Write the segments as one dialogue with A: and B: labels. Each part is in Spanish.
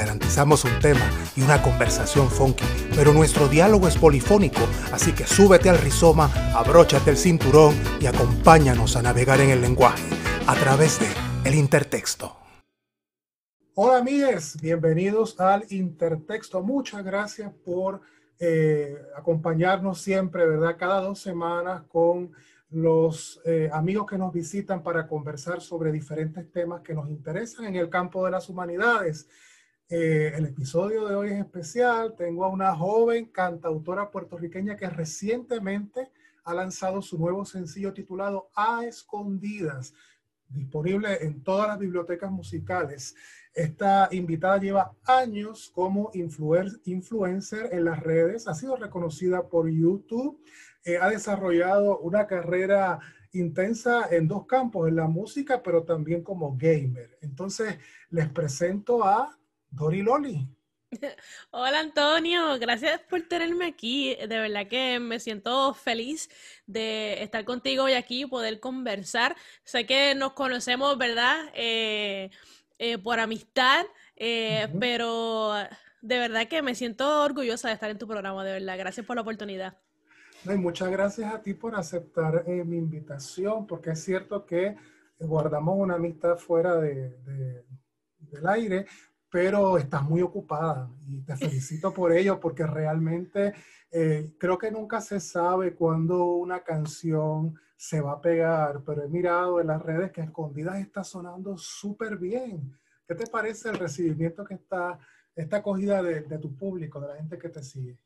A: Garantizamos un tema y una conversación funky, pero nuestro diálogo es polifónico, así que súbete al rizoma, abróchate el cinturón y acompáñanos a navegar en el lenguaje a través de El Intertexto. Hola amigues, bienvenidos al Intertexto. Muchas gracias por eh, acompañarnos siempre, ¿verdad? Cada dos semanas con los eh, amigos que nos visitan para conversar sobre diferentes temas que nos interesan en el campo de las humanidades. Eh, el episodio de hoy es especial. Tengo a una joven cantautora puertorriqueña que recientemente ha lanzado su nuevo sencillo titulado A Escondidas, disponible en todas las bibliotecas musicales. Esta invitada lleva años como influencer en las redes, ha sido reconocida por YouTube, eh, ha desarrollado una carrera intensa en dos campos, en la música, pero también como gamer. Entonces, les presento a Dori Loli.
B: Hola Antonio, gracias por tenerme aquí. De verdad que me siento feliz de estar contigo hoy aquí y poder conversar. Sé que nos conocemos, ¿verdad? Eh, eh, por amistad, eh, pero de verdad que me siento orgullosa de estar en tu programa, de verdad. Gracias por la oportunidad.
A: muchas gracias a ti por aceptar mi invitación, porque es cierto que guardamos una amistad fuera de, del aire, pero estás muy ocupada y te felicito por ello, porque realmente creo que nunca se sabe cuándo una canción se va a pegar, pero he mirado en las redes que Escondidas está sonando súper bien. ¿Qué te parece el recibimiento que está, esta acogida de, tu público, de la gente que te sigue?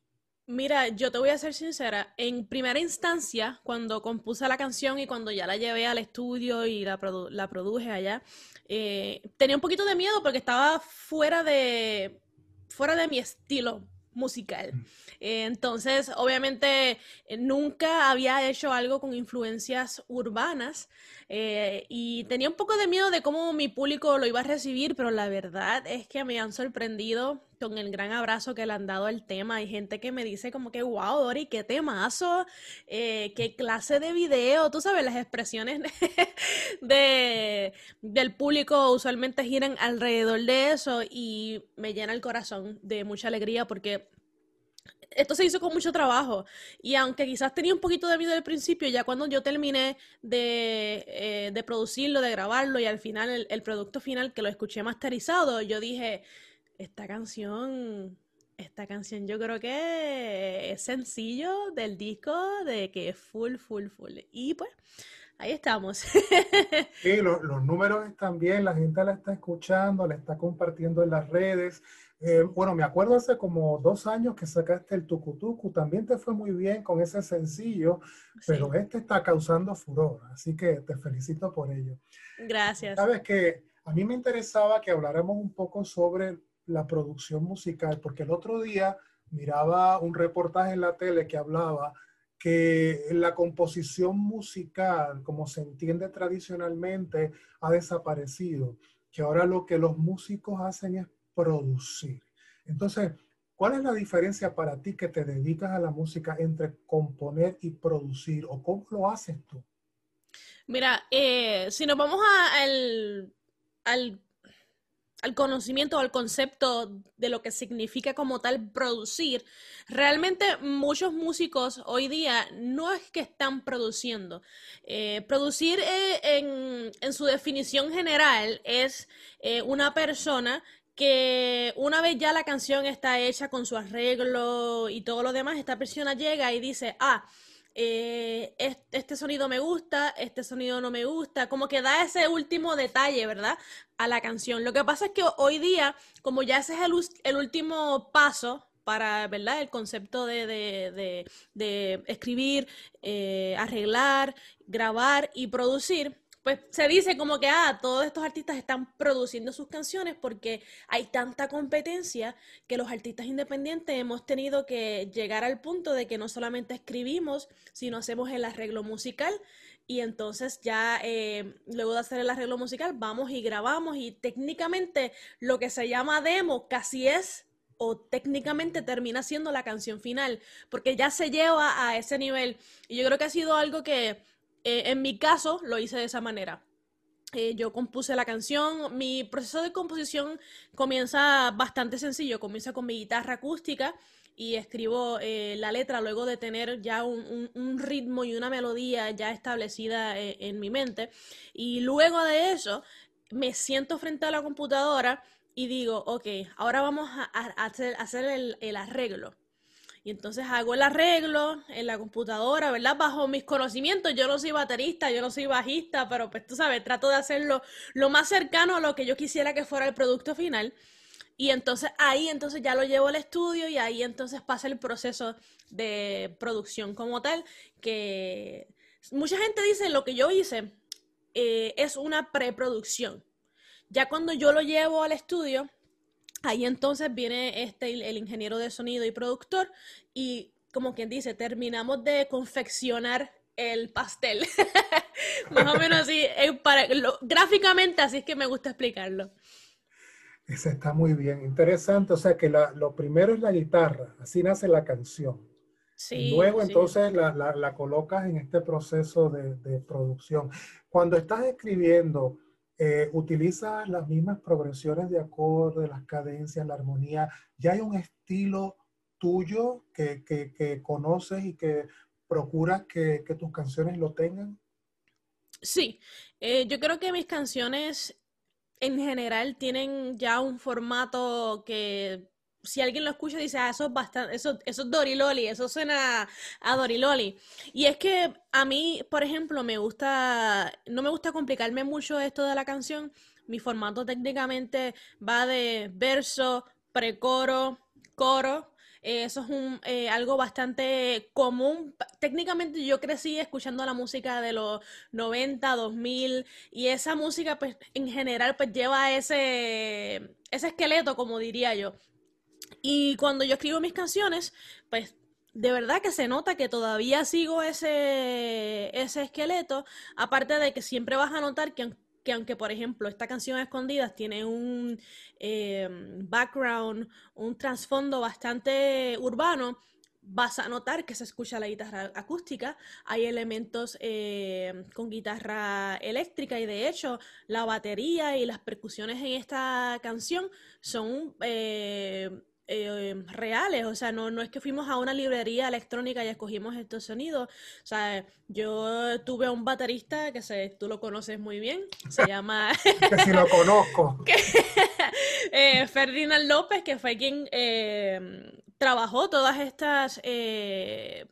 B: Mira, yo te voy a ser sincera, en primera instancia, cuando compuse la canción y cuando ya la llevé al estudio y la, la produje allá, eh, tenía un poquito de miedo porque estaba fuera de, fuera de mi estilo musical. Mm. Eh, entonces, obviamente, eh, nunca había hecho algo con influencias urbanas y tenía un poco de miedo de cómo mi público lo iba a recibir, pero la verdad es que me han sorprendido con el gran abrazo que le han dado al tema. Hay gente que me dice como que, wow, Dori, qué temazo, qué clase de video, tú sabes, las expresiones de, del público usualmente giran alrededor de eso y me llena el corazón de mucha alegría porque esto se hizo con mucho trabajo y aunque quizás tenía un poquito de miedo al principio, ya cuando yo terminé de, eh, de producirlo, de grabarlo y al final el, el, producto final que lo escuché masterizado, yo dije, esta canción, esta canción yo creo que es sencillo del disco de que es full, full, full. Y pues ahí estamos.
A: Sí, los números están bien, la gente la está escuchando, la está compartiendo en las redes. Eh, bueno, me acuerdo hace como dos años que sacaste el Tucutucu, también te fue muy bien con ese sencillo, pero este está causando furor, así que te felicito por ello.
B: Gracias.
A: Sabes que a mí me interesaba que habláramos un poco sobre la producción musical, porque el otro día miraba un reportaje en la tele que hablaba que la composición musical, como se entiende tradicionalmente, ha desaparecido, que ahora lo que los músicos hacen es producir. Entonces, ¿cuál es la diferencia para ti que te dedicas a la música entre componer y producir? ¿O cómo lo haces tú?
B: Mira, eh, si nos vamos al, al, al conocimiento, al concepto de lo que significa como tal producir, realmente muchos músicos hoy día no es que están produciendo. Eh, producir eh, en, en, su definición general es una persona que una vez ya la canción está hecha con su arreglo y todo lo demás, esta persona llega y dice, ah, eh, este sonido me gusta, este sonido no me gusta, como que da ese último detalle, ¿verdad? A la canción. Lo que pasa es que hoy día, como ya ese es el, último paso para, ¿verdad? El concepto de, de, de, escribir, eh, arreglar, grabar y producir, pues se dice como que, ah, todos estos artistas están produciendo sus canciones porque hay tanta competencia que los artistas independientes hemos tenido que llegar al punto de que no solamente escribimos, sino hacemos el arreglo musical y entonces ya eh, luego de hacer el arreglo musical vamos y grabamos y técnicamente lo que se llama demo casi es o técnicamente termina siendo la canción final, porque ya se lleva a ese nivel. Y yo creo que ha sido algo que eh, en mi caso lo hice de esa manera. Eh, yo compuse la canción, mi proceso de composición comienza bastante sencillo, comienza con mi guitarra acústica y escribo eh, la letra luego de tener ya un, ritmo y una melodía ya establecida en mi mente. Y luego de eso me siento frente a la computadora y digo, ok, ahora vamos a, hacer, el, arreglo. Y entonces hago el arreglo en la computadora, ¿verdad? Bajo mis conocimientos, yo no soy baterista, yo no soy bajista, pero pues tú sabes, trato de hacerlo lo más cercano a lo que yo quisiera que fuera el producto final. Y entonces ahí entonces ya lo llevo al estudio y ahí entonces pasa el proceso de producción como tal, que mucha gente dice lo que yo hice eh, es una preproducción. Ya cuando yo lo llevo al estudio, ahí entonces viene este, el ingeniero de sonido y productor y como quien dice, terminamos de confeccionar el pastel. Más o menos así, para, gráficamente así es que me gusta explicarlo.
A: Ese está muy bien, interesante. O sea que lo primero es la guitarra, así nace la canción. Sí, luego entonces la, colocas en este proceso de, producción. Cuando estás escribiendo, eh, utilizas las mismas progresiones de acordes, las cadencias, la armonía. ¿Ya hay un estilo tuyo que, conoces y que procuras que, tus canciones lo tengan?
B: Sí, eh, yo creo que mis canciones en general tienen ya un formato que si alguien lo escucha dice, ah, eso es bastante, eso, eso es Doriloli, eso suena a Doriloli. Y es que a mí, por ejemplo, me gusta, no me gusta complicarme mucho esto de la canción. Mi formato técnicamente va de verso, precoro, coro, eh, eso es un, eh, algo bastante común. Técnicamente yo crecí escuchando la música de los 90, 2000 y esa música pues en general pues lleva ese, ese esqueleto como diría yo. Y cuando yo escribo mis canciones pues de verdad que se nota que todavía sigo ese, ese esqueleto, aparte de que siempre vas a notar que que aunque, por ejemplo, esta canción Escondidas tiene un eh, background, un trasfondo bastante urbano, vas a notar que se escucha la guitarra acústica, hay elementos eh, con guitarra eléctrica y de hecho la batería y las percusiones en esta canción son eh, eh, reales, o sea, no, no es que fuimos a una librería electrónica y escogimos estos sonidos, o sea, yo tuve a un baterista que se, tú lo conoces muy bien, se llama...
A: que si lo conozco.
B: eh, Ferdinand López, que fue quien eh, trabajó todas estas eh,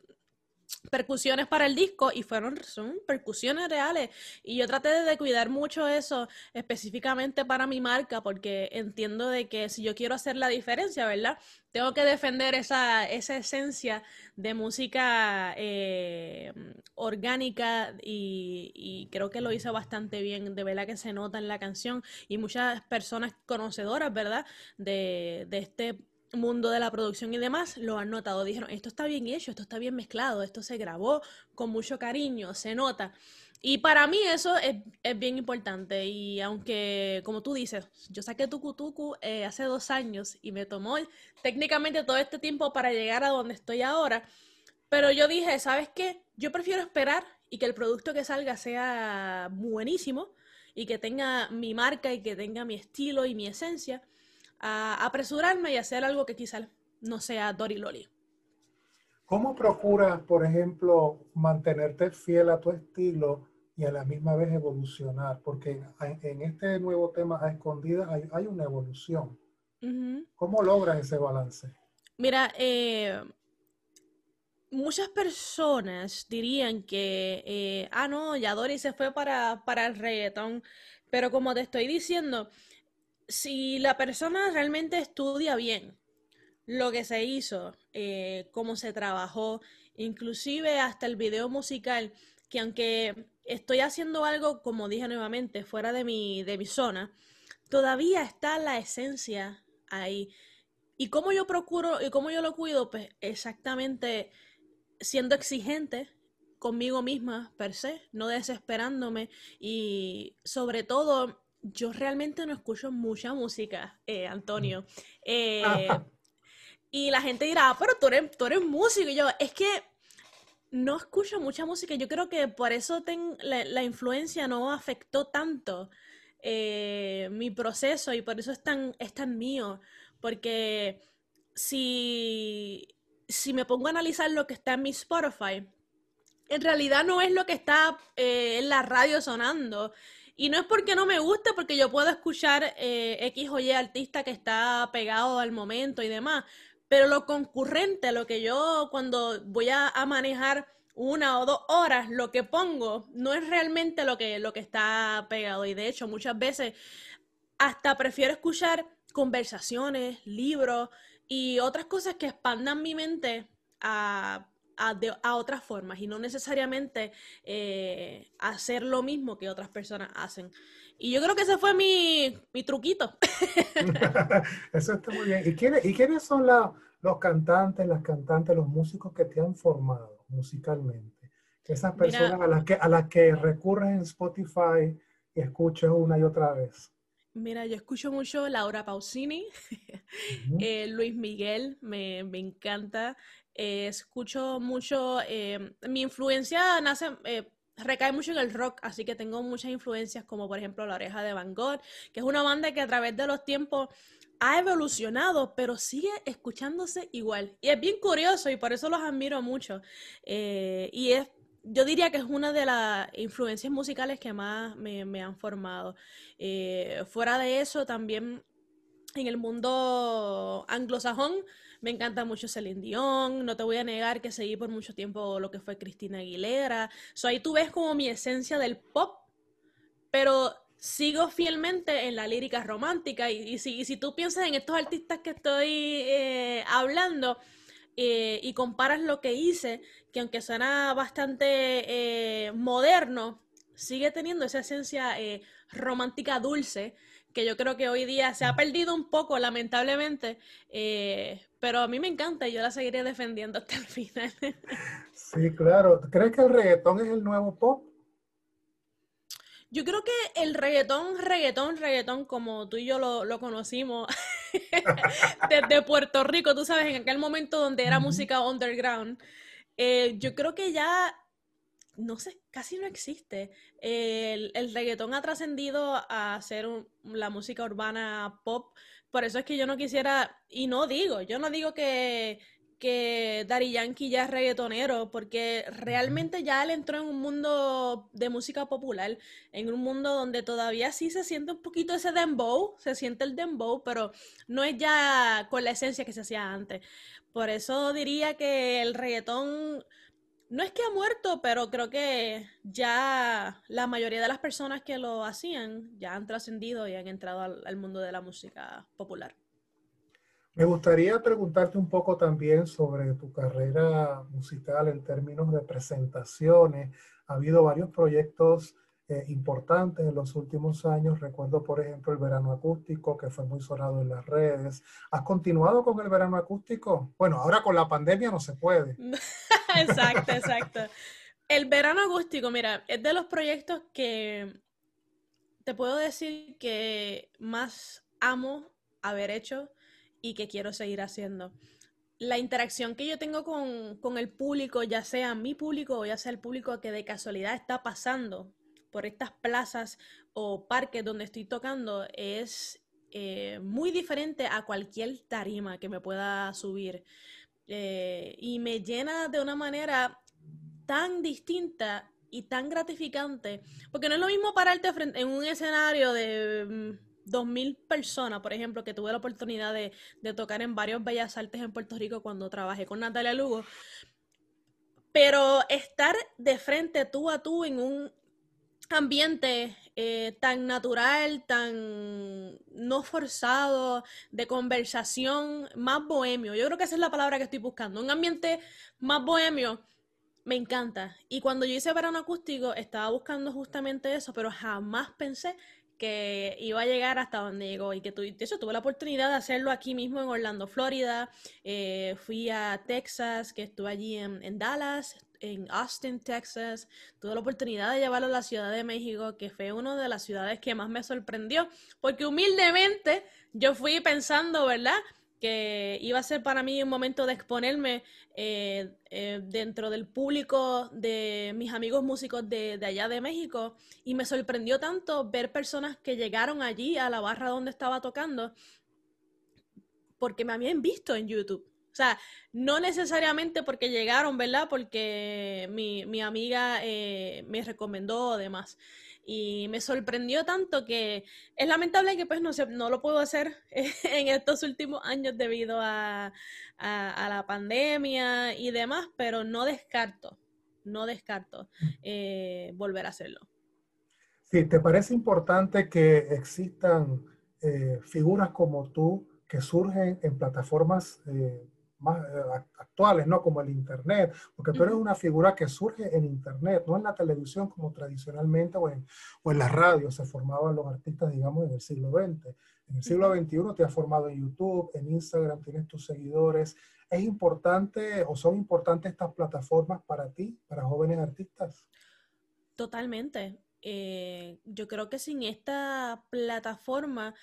B: percusiones para el disco y fueron son percusiones reales. Y yo traté de cuidar mucho eso específicamente para mi marca porque entiendo de que si yo quiero hacer la diferencia verdad tengo que defender esa, esa esencia de música eh, orgánica y, y, creo que lo hice bastante bien. De verdad que se nota en la canción y muchas personas conocedoras verdad de, de este mundo de la producción y demás lo han notado. Dijeron, esto está bien hecho, esto está bien mezclado, esto se grabó con mucho cariño, se nota. Y para mí eso es, bien importante. Y aunque, como tú dices, yo saqué Tucu Tucu eh, hace dos años y me tomó técnicamente todo este tiempo para llegar a donde estoy ahora. Pero yo dije, ¿sabes qué? Yo prefiero esperar y que el producto que salga sea buenísimo y que tenga mi marca y que tenga mi estilo y mi esencia a apresurarme y hacer algo que quizás no sea Dory Loli.
A: ¿Cómo procuras, por ejemplo, mantenerte fiel a tu estilo y a la misma vez evolucionar? Porque en este nuevo tema a escondidas hay, una evolución. ¿Cómo logras ese balance?
B: Mira, eh, muchas personas dirían que, eh, ah, no, ya Dory se fue para, para el reggaetón, pero como te estoy diciendo, si la persona realmente estudia bien lo que se hizo, eh, cómo se trabajó, inclusive hasta el video musical, que aunque estoy haciendo algo, como dije nuevamente, fuera de mi, de mi zona, todavía está la esencia ahí. Y cómo yo procuro y cómo yo lo cuido, pues exactamente siendo exigente conmigo misma, per se, no desesperándome y sobre todo, yo realmente no escucho mucha música, eh, Antonio. Eh, y la gente dirá, ah, pero tú eres, tú eres músico. Y yo, es que no escucho mucha música. Yo creo que por eso la, influencia no afectó tanto eh, mi proceso y por eso es tan, es tan mío. Porque si, si me pongo a analizar lo que está en mi Spotify, en realidad no es lo que está eh, en la radio sonando. Y no es porque no me guste, porque yo puedo escuchar eh, X o Y artista que está pegado al momento y demás. Pero lo concurrente, lo que yo cuando voy a, manejar una o dos horas, lo que pongo no es realmente lo que, lo que está pegado. Y de hecho, muchas veces hasta prefiero escuchar conversaciones, libros y otras cosas que expandan mi mente a a, otras formas y no necesariamente eh, hacer lo mismo que otras personas hacen. Y yo creo que ese fue mi, truquito.
A: Eso está muy bien. ¿Y quiénes, y quiénes son los cantantes, las cantantes, los músicos que te han formado musicalmente? Esas personas a, las que, a las que recurres en Spotify y escuchas una y otra vez.
B: Mira, yo escucho mucho Laura Pausini, eh, Luis Miguel, me, me encanta. Eh, escucho mucho, eh, mi influencia nace, eh, recae mucho en el rock, así que tengo muchas influencias como por ejemplo La Oreja de Van Gogh, que es una banda que a través de los tiempos ha evolucionado, pero sigue escuchándose igual. Y es bien curioso y por eso los admiro mucho. y es, yo diría que es una de las influencias musicales que más me, me han formado. fuera de eso, también en el mundo anglosajón, me encanta mucho Celine Dion, no te voy a negar que seguí por mucho tiempo lo que fue Cristina Aguilera. So, ahí tú ves como mi esencia del pop, pero sigo fielmente en la lírica romántica. Y, si, tú piensas en estos artistas que estoy eh, hablando eh, y comparas lo que hice, que aunque suena bastante eh, moderno, sigue teniendo esa esencia romántica dulce que yo creo que hoy día se ha perdido un poco, lamentablemente, pero a mí me encanta y yo la seguiré defendiendo hasta el final.
A: sí, claro. ¿Crees que el reggaetón es el nuevo pop?
B: Yo creo que el reggaetón, reggaetón, reggaetón, como tú y yo lo, conocimos desde Puerto Rico, tú sabes, en aquel momento donde era música underground, eh, yo creo que ya no sé, casi no existe. El, el reggaetón ha trascendido a ser la música urbana pop. Por eso es que yo no quisiera, y no digo, yo no digo que, que Daddy Yankee ya es reggaetonero, porque realmente ya él entró en un mundo de música popular, en un mundo donde todavía sí se siente un poquito ese dembow, se siente el dembow, pero no es ya con la esencia que se hacía antes. Por eso diría que el reggaetón no es que ha muerto, pero creo que ya la mayoría de las personas que lo hacían ya han trascendido y han entrado al, mundo de la música popular.
A: Me gustaría preguntarte un poco también sobre tu carrera musical en términos de presentaciones. Ha habido varios proyectos eh, importantes en los últimos años. Recuerdo, por ejemplo, el verano acústico, que fue muy sonado en las redes. ¿Has continuado con el verano acústico? Bueno, ahora con la pandemia no se puede.
B: exacto, exacto. El verano acústico, mira, es de los proyectos que te puedo decir que más amo haber hecho y que quiero seguir haciendo. La interacción que yo tengo con, con el público, ya sea mi público o ya sea el público que de casualidad está pasando por estas plazas o parques donde estoy tocando es eh, muy diferente a cualquier tarima que me pueda subir. Eh, y me llena de una manera tan distinta y tan gratificante, porque no es lo mismo pararte en un escenario de mm, dos mil personas, por ejemplo, que tuve la oportunidad de, de, tocar en varios Bellas Artes en Puerto Rico cuando trabajé con Natalia Lugo, pero estar de frente tú a tú en un ambiente eh, tan natural, tan no forzado, de conversación, más bohemio. Yo creo que esa es la palabra que estoy buscando. Un ambiente más bohemio me encanta. Y cuando yo hice verano acústico, estaba buscando justamente eso, pero jamás pensé que iba a llegar hasta donde llegó y que tu, de hecho tuve la oportunidad de hacerlo aquí mismo en Orlando, Florida. Eh, fui a Texas, que estuve allí en, en Dallas, en Austin, Texas. Tuve la oportunidad de llevarlo a la Ciudad de México, que fue una de las ciudades que más me sorprendió, porque humildemente yo fui pensando, ¿verdad? que iba a ser para mí un momento de exponerme eh, eh, dentro del público de mis amigos músicos de, de, allá de México y me sorprendió tanto ver personas que llegaron allí a la barra donde estaba tocando porque me habían visto en YouTube. O sea, no necesariamente porque llegaron, ¿verdad? Porque mi, mi amiga eh, me recomendó además. Y me sorprendió tanto que es lamentable que pues no, se, no lo puedo hacer en estos últimos años debido a, a, la pandemia y demás, pero no descarto, no descarto eh, volver a hacerlo.
A: Sí, ¿te parece importante que existan eh, figuras como tú que surgen en plataformas más eh, actuales, ¿no? Como el Internet, porque tú eres una figura que surge en Internet, no en la televisión como tradicionalmente o en, o en la radio se formaban los artistas, digamos, en el siglo XX. En el siglo XXI te has formado en YouTube, en Instagram, tienes tus seguidores. ¿Es importante o son importantes estas plataformas para ti, para jóvenes artistas?
B: Totalmente. Eh, yo creo que sin esta plataforma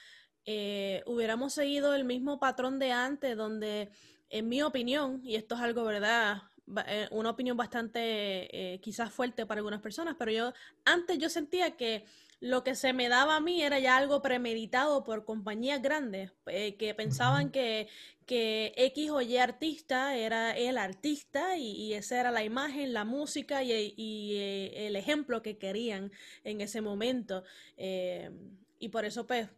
B: eh, hubiéramos seguido el mismo patrón de antes, donde en mi opinión, y esto es algo, ¿verdad? Eh, una opinión bastante eh, quizás fuerte para algunas personas, pero yo antes yo sentía que lo que se me daba a mí era ya algo premeditado por compañías grandes eh, que pensaban que, que, X o Y artista era el artista y, esa era la imagen, la música y, y el ejemplo que querían en ese momento. y por eso pues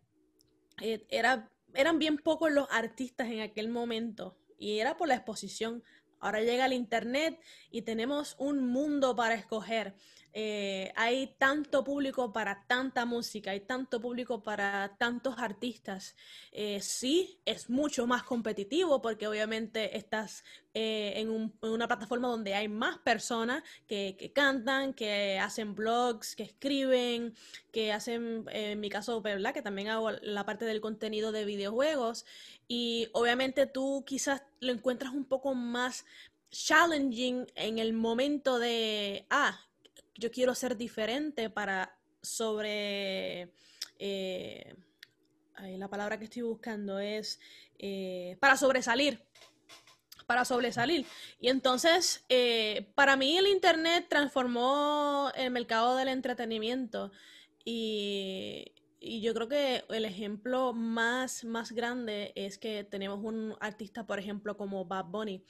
B: era, eran bien pocos los artistas en aquel momento y era por la exposición. Ahora llega el Internet y tenemos un mundo para escoger. Eh, hay tanto público para tanta música, hay tanto público para tantos artistas. Eh, sí, es mucho más competitivo porque obviamente estás eh, en, una plataforma donde hay más personas que, cantan, que hacen blogs, que escriben, que hacen, en mi caso, ¿verdad? Que también hago la parte del contenido de videojuegos. Y obviamente tú quizás lo encuentras un poco más challenging en el momento de, ah, yo quiero ser diferente para sobre... Eh, la palabra que estoy buscando es eh, para sobresalir. Para sobresalir. Y entonces, eh, para mí el Internet transformó el mercado del entretenimiento. Y, y, yo creo que el ejemplo más, más grande es que tenemos un artista, por ejemplo, como Bad Bunny,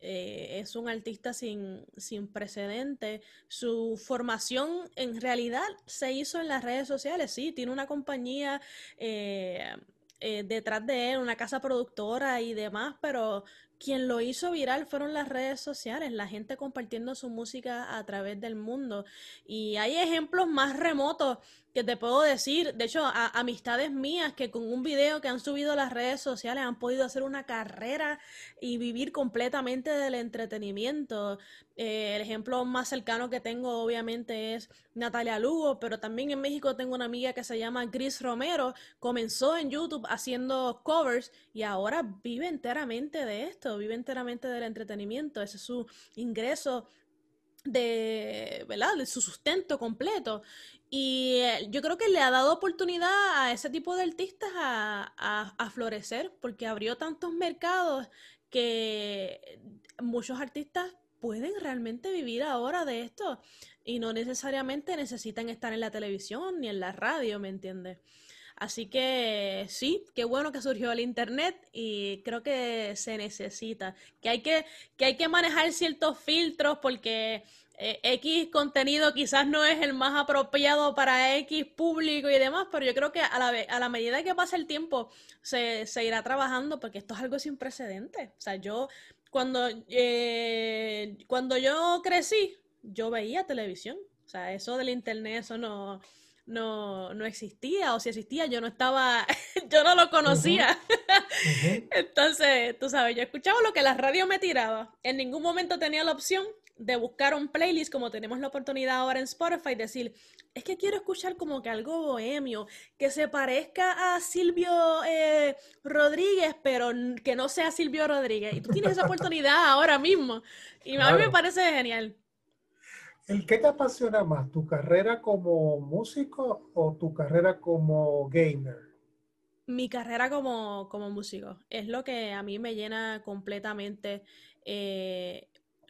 B: eh, es un artista sin, sin precedente. Su formación en realidad se hizo en las redes sociales, sí, tiene una compañía eh, eh, detrás de él, una casa productora y demás, pero quien lo hizo viral fueron las redes sociales, la gente compartiendo su música a través del mundo. Y hay ejemplos más remotos que te puedo decir, de hecho, amistades mías que con un video que han subido a las redes sociales han podido hacer una carrera y vivir completamente del entretenimiento. Eh, el ejemplo más cercano que tengo obviamente es Natalia Lugo, pero también en México tengo una amiga que se llama Gris Romero, comenzó en YouTube haciendo covers y ahora vive enteramente de esto, vive enteramente del entretenimiento, ese es su ingreso de, ¿verdad? de su sustento completo. Y eh, yo creo que le ha dado oportunidad a ese tipo de artistas a, a, florecer, porque abrió tantos mercados que muchos artistas pueden realmente vivir ahora de esto y no necesariamente necesitan estar en la televisión ni en la radio, ¿me entiendes? Así que sí, qué bueno que surgió el internet y creo que se necesita, que hay que, que hay que manejar ciertos filtros porque eh, X contenido quizás no es el más apropiado para X público y demás, pero yo creo que a la, a la medida que pasa el tiempo se, se, irá trabajando porque esto es algo sin precedentes. O sea, yo cuando, eh, cuando yo crecí, yo veía televisión. O sea, eso del internet, eso no, no, no existía, o si existía, yo no estaba, yo no lo conocía. Entonces, tú sabes, yo escuchaba lo que la radio me tiraba. En ningún momento tenía la opción de buscar un playlist como tenemos la oportunidad ahora en Spotify, decir, es que quiero escuchar como que algo bohemio, que se parezca a Silvio eh, Rodríguez, pero que no sea Silvio Rodríguez. Y tú tienes esa oportunidad ahora mismo. Y a mí me parece genial.
A: ¿El qué te apasiona más, tu carrera como músico o tu carrera como gamer?
B: Mi carrera como, como músico es lo que a mí me llena completamente eh,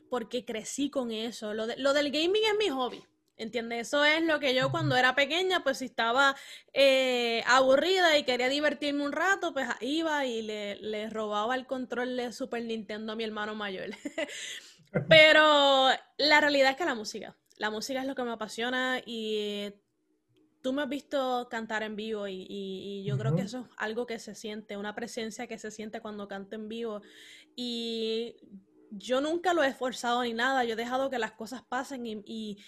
B: porque crecí con eso. Lo, lo del gaming es mi hobby. ¿Entiendes? Eso es lo que yo cuando era pequeña, pues si estaba eh, aburrida y quería divertirme un rato, pues iba y le, le, robaba el control de Super Nintendo a mi hermano mayor. Pero la realidad es que la música, la música es lo que me apasiona y tú me has visto cantar en vivo y, yo creo que eso es algo que se siente, una presencia que se siente cuando canto en vivo. Y yo nunca lo he esforzado ni nada, yo he dejado que las cosas pasen y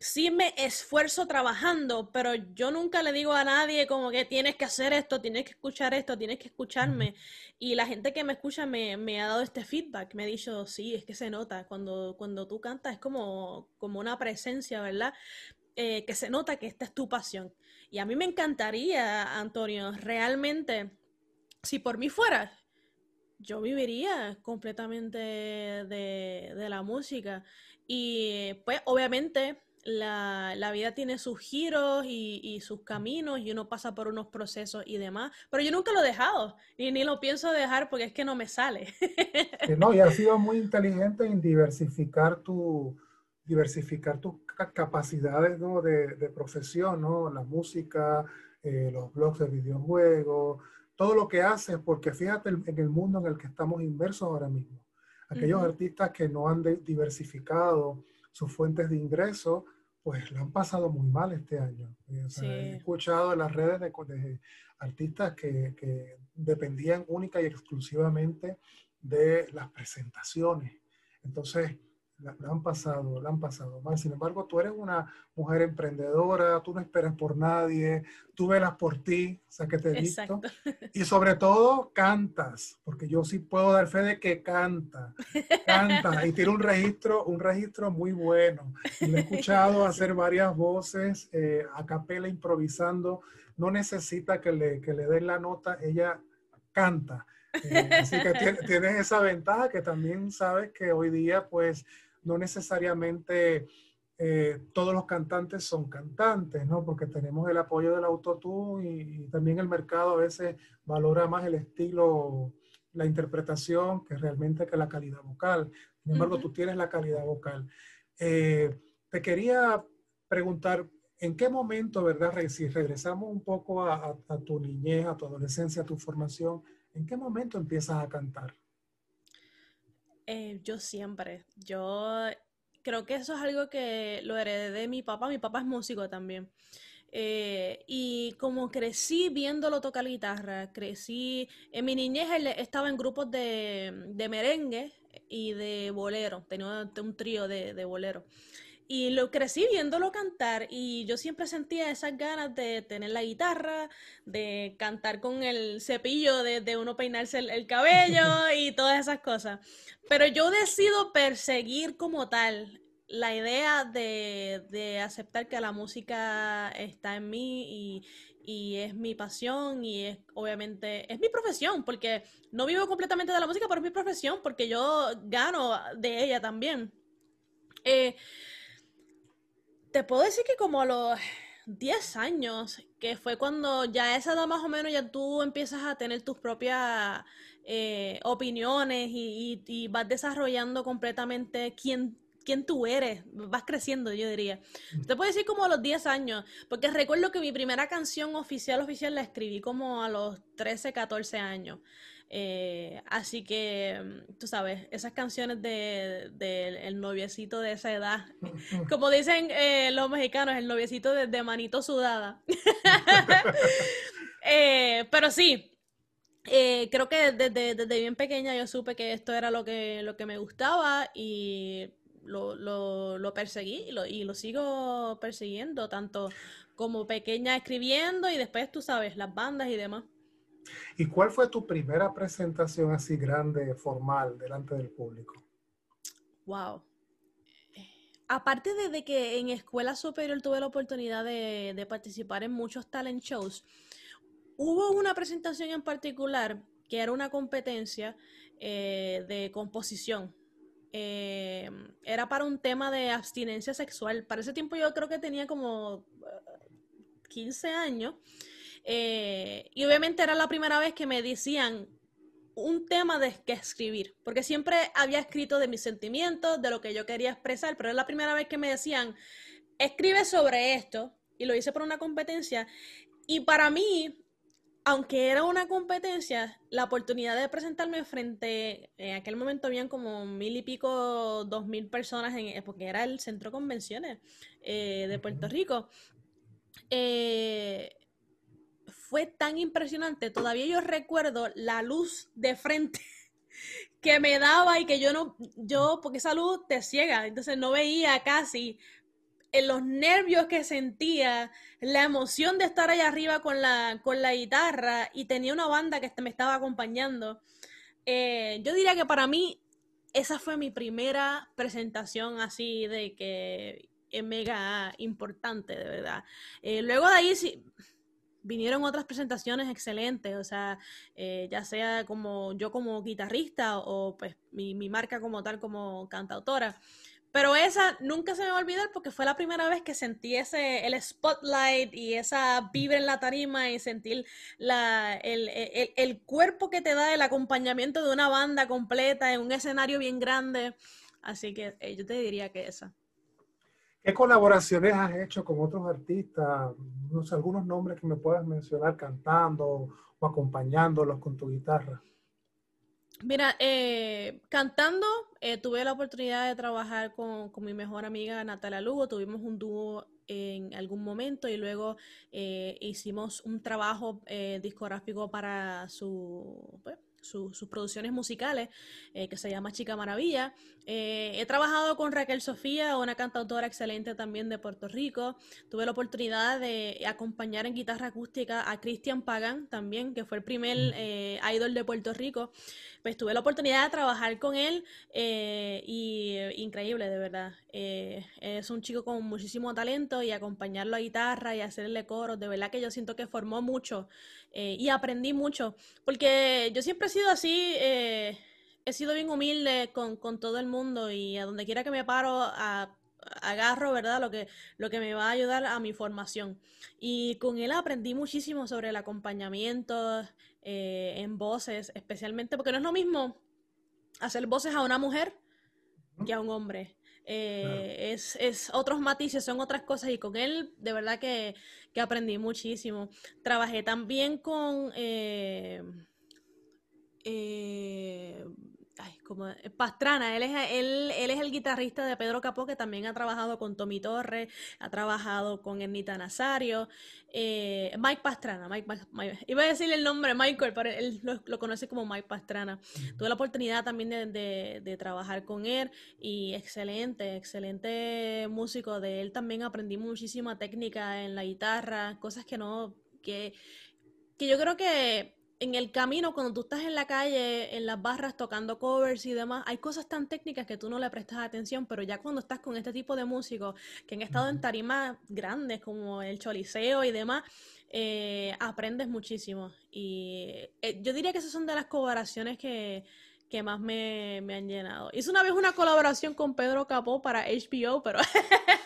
B: sí me esfuerzo trabajando, pero yo nunca le digo a nadie como que tienes que hacer esto, tienes que escuchar esto, tienes que escucharme. Y la gente que me escucha me, ha dado este feedback, me ha dicho, sí, es que se nota, cuando, cuando tú cantas es como, como una presencia, ¿verdad? Eh, que se nota que esta es tu pasión. Y a mí me encantaría, Antonio, realmente, si por mí fuera, yo viviría completamente de, de la música. Y pues obviamente la, la, vida tiene sus giros y, y, sus caminos y uno pasa por unos procesos y demás, pero yo nunca lo he dejado y ni lo pienso dejar porque es que no me sale.
A: no, y has sido muy inteligente en diversificar tu diversificar tus capacidades ¿no? de, de, profesión, ¿no? la música, eh, los blogs de videojuegos, todo lo que haces, porque fíjate en el mundo en el que estamos inmersos ahora mismo. Aquellos artistas que no han diversificado sus fuentes de ingreso, pues lo han pasado muy mal este año. He escuchado en las redes de, artistas que, que, dependían única y exclusivamente de las presentaciones. Entonces, la, han pasado, la han pasado mal. Sin embargo, tú eres una mujer emprendedora, tú no esperas por nadie, tú velas por ti, o sea, que te visto. Y sobre todo, cantas, porque yo sí puedo dar fe de que canta, canta, y tiene un registro, un registro muy bueno. Y le he escuchado hacer varias voces eh, a capela improvisando, no necesita que le, que le den la nota, ella canta. Eh, así que tienes esa ventaja que también sabes que hoy día, pues, no necesariamente eh, todos los cantantes son cantantes, ¿no? Porque tenemos el apoyo del autotune y, y, también el mercado a veces valora más el estilo, la interpretación, que realmente que la calidad vocal. Sin embargo, tú tienes la calidad vocal. Eh, te quería preguntar, ¿en qué momento, verdad, si regresamos un poco a, a tu niñez, a tu adolescencia, a tu formación, ¿en qué momento empiezas a cantar?
B: Eh, yo siempre, yo creo que eso es algo que lo heredé de mi papá, mi papá es músico también. Eh, y como crecí viéndolo tocar guitarra, crecí, en mi niñez estaba en grupos de, de merengue y de bolero, tenía un trío de, de bolero. Y lo crecí viéndolo cantar y yo siempre sentía esas ganas de tener la guitarra, de cantar con el cepillo, de, uno peinarse el, cabello y todas esas cosas. Pero yo decido perseguir como tal la idea de, aceptar que la música está en mí y, y es mi pasión y es obviamente es mi profesión porque no vivo completamente de la música pero es mi profesión porque yo gano de ella también eh, te puedo decir que como a los 10 años, que fue cuando ya esa edad más o menos ya tú empiezas a tener tus propias eh, opiniones y, vas desarrollando completamente quién, quién tú eres, vas creciendo, yo diría. Te puedo decir como a los 10 años, porque recuerdo que mi primera canción oficial, oficial, la escribí como a los 13, 14 años. Eh, así que, mm, tú sabes, esas canciones del de, el noviecito de esa edad, como dicen eh, los mexicanos, el noviecito de, manito sudada. Eh, pero sí, creo que desde, desde, bien pequeña yo supe que esto era lo que, lo que me gustaba y lo, lo, lo perseguí y lo, y lo sigo persiguiendo, tanto como pequeña escribiendo y después, tú sabes, las bandas y demás.
A: ¿Y cuál fue tu primera presentación así grande, formal, delante del público?
B: Wow. Aparte de que en escuela superior tuve la oportunidad de, participar en muchos talent shows, hubo una presentación en particular que era una competencia eh, de composición eh, era para un tema de abstinencia sexual. Para ese tiempo yo creo que tenía como 15 años. Eh, y obviamente era la primera vez que me decían un tema de que escribir, porque siempre había escrito de mis sentimientos, de lo que yo quería expresar, pero es la primera vez que me decían, escribe sobre esto, y lo hice por una competencia. Y para mí, aunque era una competencia, la oportunidad de presentarme frente, en aquel momento habían como mil y pico, dos mil personas, en, porque era el centro de convenciones eh, de Puerto Rico. Eh, fue tan impresionante. Todavía yo recuerdo la luz de frente que me daba y que yo no, yo, porque esa luz te ciega, entonces no veía casi en los nervios que sentía, la emoción de estar allá arriba con la, con la guitarra y tenía una banda que me estaba acompañando. Eh, yo diría que para mí esa fue mi primera presentación así de que es mega importante, de verdad. Eh, luego de ahí sí vinieron otras presentaciones excelentes, o sea, eh, ya sea como yo como guitarrista o pues mi, mi, marca como tal como cantautora. Pero esa nunca se me va a olvidar porque fue la primera vez que sentí ese, el spotlight y esa vibra en la tarima y sentir la, el, el, el cuerpo que te da el acompañamiento de una banda completa en un escenario bien grande. Así que eh, yo te diría que esa.
A: ¿Qué colaboraciones has hecho con otros artistas? No sé, algunos nombres que me puedas mencionar cantando o acompañándolos con tu guitarra.
B: Mira, eh, cantando, eh, tuve la oportunidad de trabajar con, mi mejor amiga Natalia Lugo, tuvimos un dúo en algún momento y luego eh, hicimos un trabajo eh, discográfico para su... Pues, sus producciones musicales, eh, que se llama Chica Maravilla. Eh, he trabajado con Raquel Sofía, una cantautora excelente también de Puerto Rico. Tuve la oportunidad de acompañar en guitarra acústica a Christian Pagan también, que fue el primer mm. eh, idol de Puerto Rico. Pues tuve la oportunidad de trabajar con él y increíble, de verdad. es un chico con muchísimo talento y acompañarlo a guitarra y hacerle coros, de verdad que yo siento que formó mucho y aprendí mucho, porque yo siempre he sido así, eh, he sido bien humilde con, con, todo el mundo y a donde quiera que me paro, a, agarro, ¿verdad? Lo que, lo que me va a ayudar a mi formación. Y con él aprendí muchísimo sobre el acompañamiento eh, en voces, especialmente porque no es lo mismo hacer voces a una mujer que a un hombre. Eh, es, es, otros matices, son otras cosas y con él de verdad que, que aprendí muchísimo. Trabajé también con... Eh, eh, como Pastrana, él es, él, él es el guitarrista de Pedro Capó, que también ha trabajado con Tommy Torres, ha trabajado con Ernita Nazario, eh, Mike Pastrana, Mike, iba a decirle el nombre Michael, pero él lo, conoce como Mike Pastrana. Tuve la oportunidad también de, de, trabajar con él y excelente, excelente músico de él. También aprendí muchísima técnica en la guitarra, cosas que no, que, que yo creo que en el camino, cuando tú estás en la calle, en las barras tocando covers y demás, hay cosas tan técnicas que tú no le prestas atención, pero ya cuando estás con este tipo de músicos que han estado en tarimas grandes como el Choliseo y demás, eh, aprendes muchísimo. Y eh, yo diría que esas son de las colaboraciones que, que más me, me, han llenado. Hice una vez una colaboración con Pedro Capó para HBO, pero...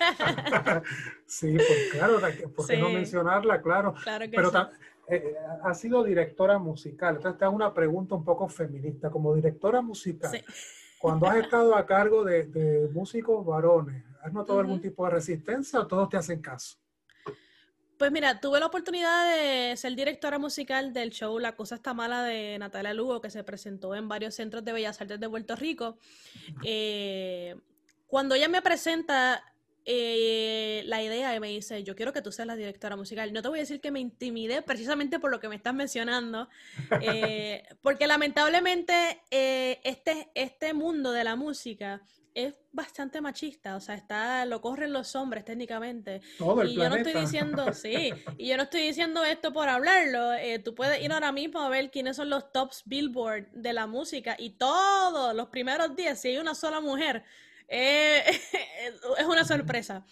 A: sí, pues claro, ¿por qué no mencionarla? Claro.
B: claro que
A: pero
B: sí.
A: Eh, ha sido directora musical. Entonces te hago una pregunta un poco feminista. Como directora musical, sí. cuando has estado a cargo de, de músicos varones, ¿has notado uh -huh. algún tipo de resistencia o todos te hacen caso?
B: Pues mira, tuve la oportunidad de ser directora musical del show La Cosa Está Mala de Natalia Lugo, que se presentó en varios centros de Bellas Artes de Puerto Rico. Eh, cuando ella me presenta eh, la idea y me dice, yo quiero que tú seas la directora musical. No te voy a decir que me intimidé precisamente por lo que me estás mencionando, eh, porque lamentablemente eh, este, este mundo de la música es bastante machista, o sea, está, lo corren los hombres técnicamente.
A: Todo el
B: y
A: planeta.
B: yo no estoy diciendo, sí, y yo no estoy diciendo esto por hablarlo. Eh, tú puedes ir ahora mismo a ver quiénes son los tops Billboard de la música y todos los primeros días, si hay una sola mujer, eh, es una sorpresa.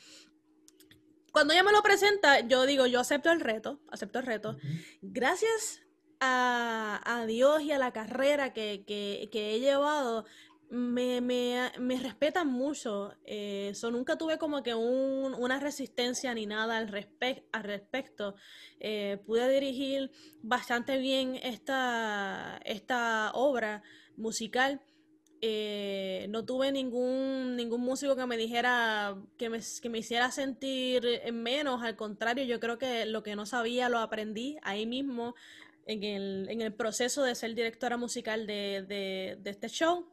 B: Cuando ella me lo presenta, yo digo, yo acepto el reto, acepto el reto. Gracias a, a Dios y a la carrera que, que, que he llevado, me, me, me respetan mucho. Eh, nunca tuve como que un, una resistencia ni nada al, al respecto. Eh, pude dirigir bastante bien esta, esta obra musical. Eh, no tuve ningún, ningún músico que me dijera que me, que me hiciera sentir menos, al contrario, yo creo que lo que no sabía lo aprendí ahí mismo en el, en el proceso de ser directora musical de, de, este show.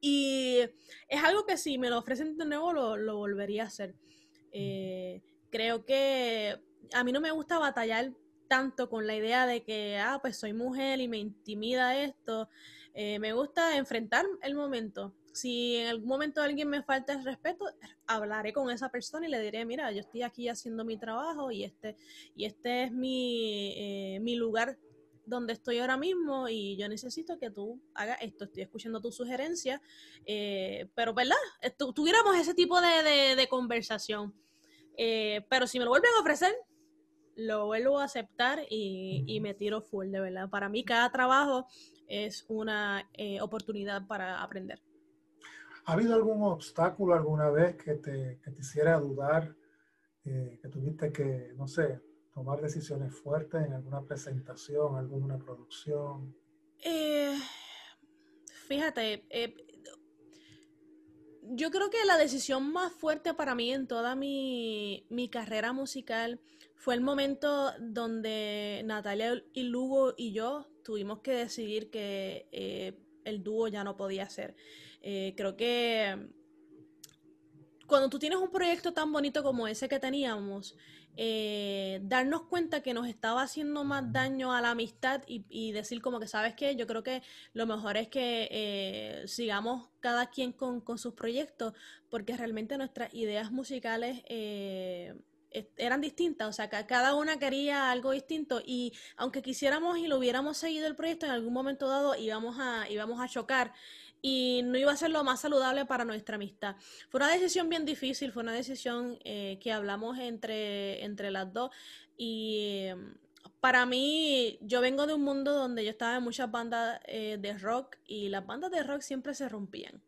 B: Y es algo que si me lo ofrecen de nuevo lo, volvería a hacer. Eh, creo que a mí no me gusta batallar tanto con la idea de que, ah, pues soy mujer y me intimida esto. Eh, me gusta enfrentar el momento. Si en algún momento alguien me falta el respeto, hablaré con esa persona y le diré, mira, yo estoy aquí haciendo mi trabajo y este, y este es mi, eh, mi lugar donde estoy ahora mismo y yo necesito que tú hagas esto, estoy escuchando tus sugerencias, eh, pero ¿verdad? tuviéramos ese tipo de, conversación. Eh, pero si me lo vuelven a ofrecer, lo vuelvo a aceptar y, me tiro full, de verdad. Para mí cada trabajo es una eh, oportunidad para aprender.
A: ¿Ha habido algún obstáculo alguna vez que te, que te hiciera dudar, que tuviste que, no sé, tomar decisiones fuertes en alguna presentación, alguna producción?
B: Eh, fíjate, eh, yo creo que la decisión más fuerte para mí en toda mi, carrera musical fue el momento donde Natalia y Lugo y yo tuvimos que decidir que eh, el dúo ya no podía ser. creo que cuando tú tienes un proyecto tan bonito como ese que teníamos, eh, darnos cuenta que nos estaba haciendo más daño a la amistad y, decir como que, ¿sabes qué? Yo creo que lo mejor es que eh, sigamos cada quien con, sus proyectos, porque realmente nuestras ideas musicales... Eh, eran distintas, o sea, cada una quería algo distinto y aunque quisiéramos y lo hubiéramos seguido el proyecto, en algún momento dado íbamos a, íbamos a chocar y no iba a ser lo más saludable para nuestra amistad. Fue una decisión bien difícil, fue una decisión eh, que hablamos entre, entre las dos y em, para mí, yo vengo de un mundo donde yo estaba en muchas bandas eh, de rock y las bandas de rock siempre se rompían.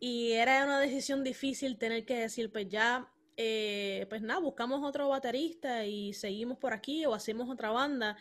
B: Y era una decisión difícil tener que decir, pues ya, eh, pues nada, buscamos otro baterista y seguimos por aquí o hacemos otra banda.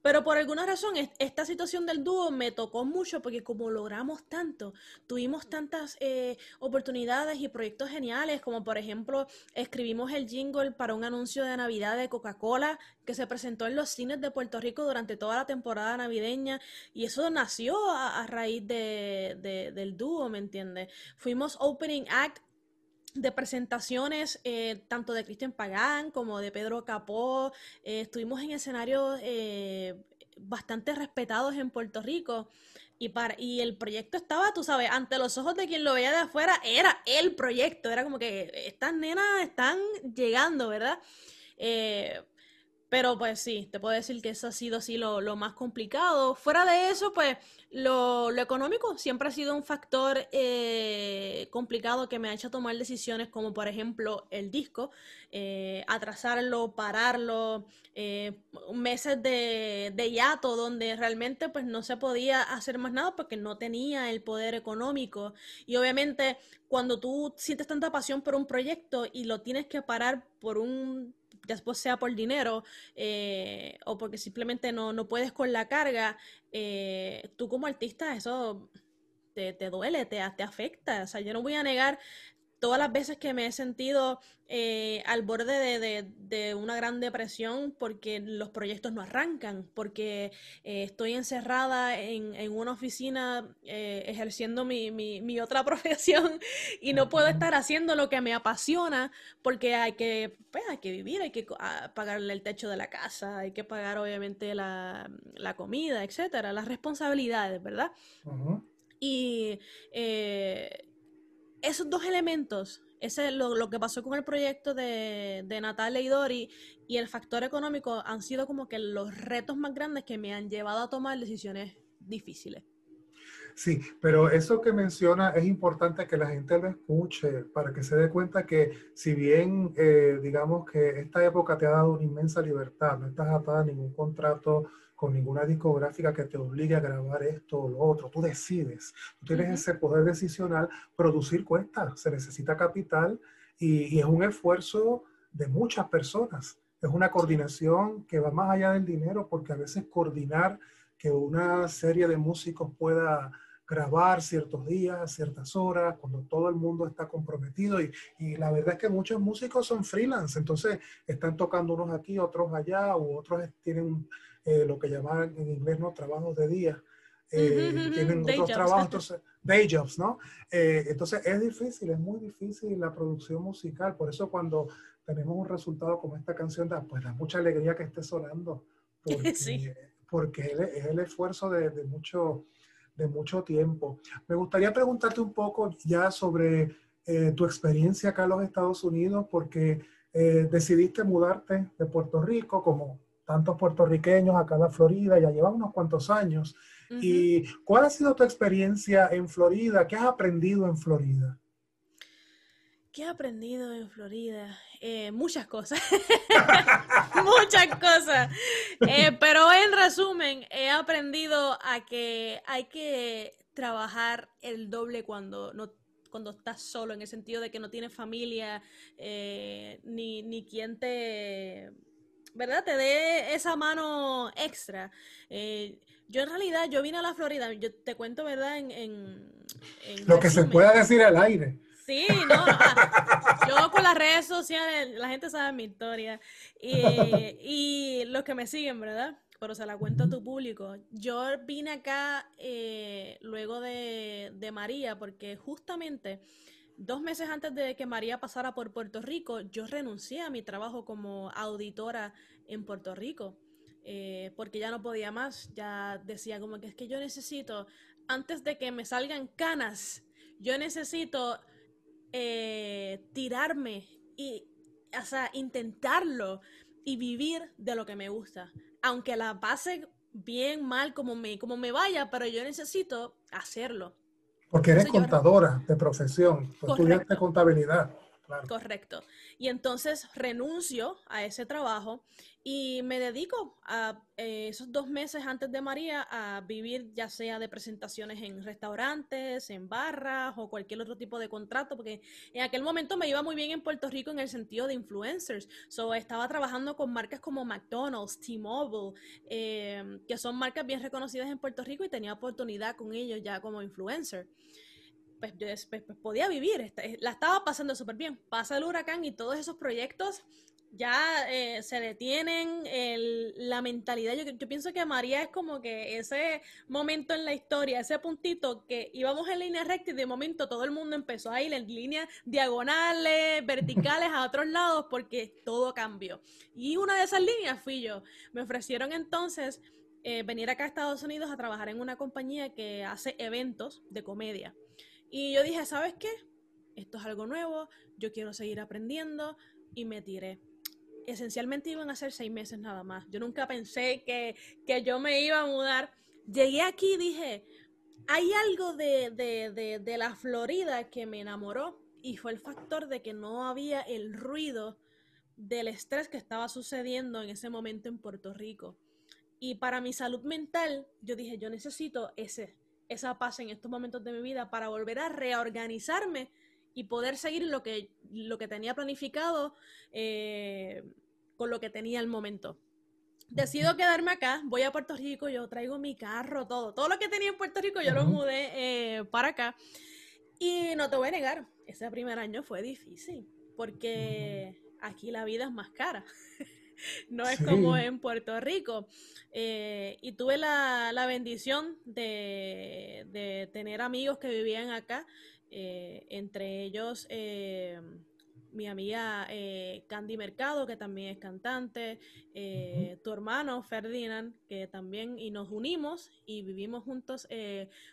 B: Pero por alguna razón, esta situación del dúo me tocó mucho porque como logramos tanto, tuvimos tantas eh, oportunidades y proyectos geniales, como por ejemplo, escribimos el jingle para un anuncio de Navidad de Coca-Cola que se presentó en los cines de Puerto Rico durante toda la temporada navideña y eso nació a, raíz de, del dúo, ¿me entiendes? Fuimos opening act de presentaciones eh, tanto de Cristian Pagán como de Pedro Capó. Eh, estuvimos en escenarios eh, bastante respetados en Puerto Rico. Y, para, y el proyecto estaba, tú sabes, ante los ojos de quien lo veía de afuera, era el proyecto. Era como que estas nenas están llegando, ¿verdad? Pero pues sí, te puedo decir que eso ha sido así lo, más complicado. Fuera de eso, pues lo, económico siempre ha sido un factor eh, complicado que me ha hecho tomar decisiones como por ejemplo el disco, eh, atrasarlo, pararlo, eh, meses de, de hiato donde realmente pues no se podía hacer más nada porque no tenía el poder económico. Y obviamente cuando tú sientes tanta pasión por un proyecto y lo tienes que parar por un después sea por dinero eh, o porque simplemente no, no, puedes con la carga, eh, tú como artista eso te, te duele, te, te afecta. O sea, yo no voy a negar todas las veces que me he sentido eh, al borde de, una gran depresión porque los proyectos no arrancan, porque eh, estoy encerrada en, una oficina eh, ejerciendo mi, otra profesión y no puedo estar haciendo lo que me apasiona porque hay que, pues, hay que vivir, hay que ah, pagarle el techo de la casa, hay que pagar obviamente la, comida, etcétera, las responsabilidades, ¿verdad? Y esos dos elementos, ese, lo, lo que pasó con el proyecto de, de Natalia y Dori y el factor económico han sido como que los retos más grandes que me han llevado a tomar decisiones difíciles.
A: Sí, pero eso que menciona es importante que la gente lo escuche para que se dé cuenta que si bien eh, digamos que esta época te ha dado una inmensa libertad, no estás atada a ningún contrato con ninguna discográfica que te obligue a grabar esto o lo otro, tú decides, tú tienes ese poder decisional, producir cuesta, se necesita capital y, y es un esfuerzo de muchas personas, es una coordinación que va más allá del dinero porque a veces coordinar que una serie de músicos pueda grabar ciertos días, ciertas horas, cuando todo el mundo está comprometido. Y, y, la verdad es que muchos músicos son freelance, entonces están tocando unos aquí, otros allá, u otros tienen eh, lo que llaman en inglés ¿no? trabajos de día. Eh, tienen otros trabajos, entonces, day jobs, ¿no? Eh, entonces es difícil, es muy difícil la producción musical, por eso cuando tenemos un resultado como esta canción, da, pues da mucha alegría que esté sonando, porque, sí porque es el esfuerzo de, mucho, de mucho tiempo. Me gustaría preguntarte un poco ya sobre eh, tu experiencia acá en los Estados Unidos, porque decidiste mudarte de Puerto Rico, como tantos puertorriqueños acá en la Florida, ya llevan unos cuantos años. ¿Y cuál ha sido tu experiencia en Florida? ¿Qué has aprendido en Florida?
B: ¿Qué he aprendido en Florida? Eh, muchas cosas. muchas cosas. Eh, pero en resumen, he aprendido a que hay que trabajar el doble cuando no cuando estás solo, en el sentido de que no tienes familia, eh, ni, ni quien te, ¿verdad? Te dé esa mano extra. yo en realidad, yo vine a la Florida, yo te cuento, ¿verdad? En,
A: Lo que se pueda decir al aire.
B: Sí, no, yo con las redes sociales, la gente sabe mi historia. Y, los que me siguen, ¿verdad? Pero se la cuento a tu público. Yo vine acá eh, luego de, de María, porque justamente dos meses antes de que María pasara por Puerto Rico, yo renuncié a mi trabajo como auditora en Puerto Rico. Eh, porque ya no podía más, ya decía como que es que yo necesito, antes de que me salgan canas, yo necesito eh, tirarme y, o sea, intentarlo y vivir de lo que me gusta. Aunque la pase bien, mal, como me, como me vaya, pero yo necesito hacerlo.
A: Porque eres contadora de profesión, pues estudiaste contabilidad.
B: Correcto. Y entonces renuncio a ese trabajo y me dedico a eh, esos dos meses antes de María a vivir ya sea de presentaciones en restaurantes, en barras o cualquier otro tipo de contrato, porque en aquel momento me iba muy bien en Puerto Rico en el sentido de influencers. So, estaba trabajando con marcas como McDonald's, T-Mobile, eh, que son marcas bien reconocidas en Puerto Rico y tenía oportunidad con ellos ya como influencer pues yo pues, pues, podía vivir, eh, la estaba pasando súper bien. Pasa el huracán y todos esos proyectos ya eh, se detienen, la mentalidad, yo, yo, pienso que María es como que ese momento en la historia, ese puntito que íbamos en línea recta y de momento todo el mundo empezó a ir en líneas diagonales, verticales a otros lados porque todo cambió. Y una de esas líneas fui yo. Me ofrecieron entonces eh, venir acá a Estados Unidos a trabajar en una compañía que hace eventos de comedia. Y yo dije, ¿sabes qué? Esto es algo nuevo, yo quiero seguir aprendiendo y me tiré. Esencialmente iban a ser seis meses nada más. Yo nunca pensé que, yo me iba a mudar. Llegué aquí y dije, hay algo de, de, de la Florida que me enamoró y fue el factor de que no había el ruido del estrés que estaba sucediendo en ese momento en Puerto Rico. Y para mi salud mental, yo dije, yo necesito ese, esa paz en estos momentos de mi vida para volver a reorganizarme y poder seguir lo que, lo que tenía planificado eh, con lo que tenía al momento. Decido quedarme acá, voy a Puerto Rico, yo traigo mi carro, todo. Todo lo que tenía en Puerto Rico yo lo mudé eh, para acá. Y no te voy a negar, ese primer año fue difícil, porque aquí la vida es más cara. no es como en Puerto Rico. Eh, y tuve la, bendición de, tener amigos que vivían acá, eh, entre ellos eh, mi amiga Candy Mercado, que también es cantante, tu hermano Ferdinand, que también, y nos unimos y vivimos juntos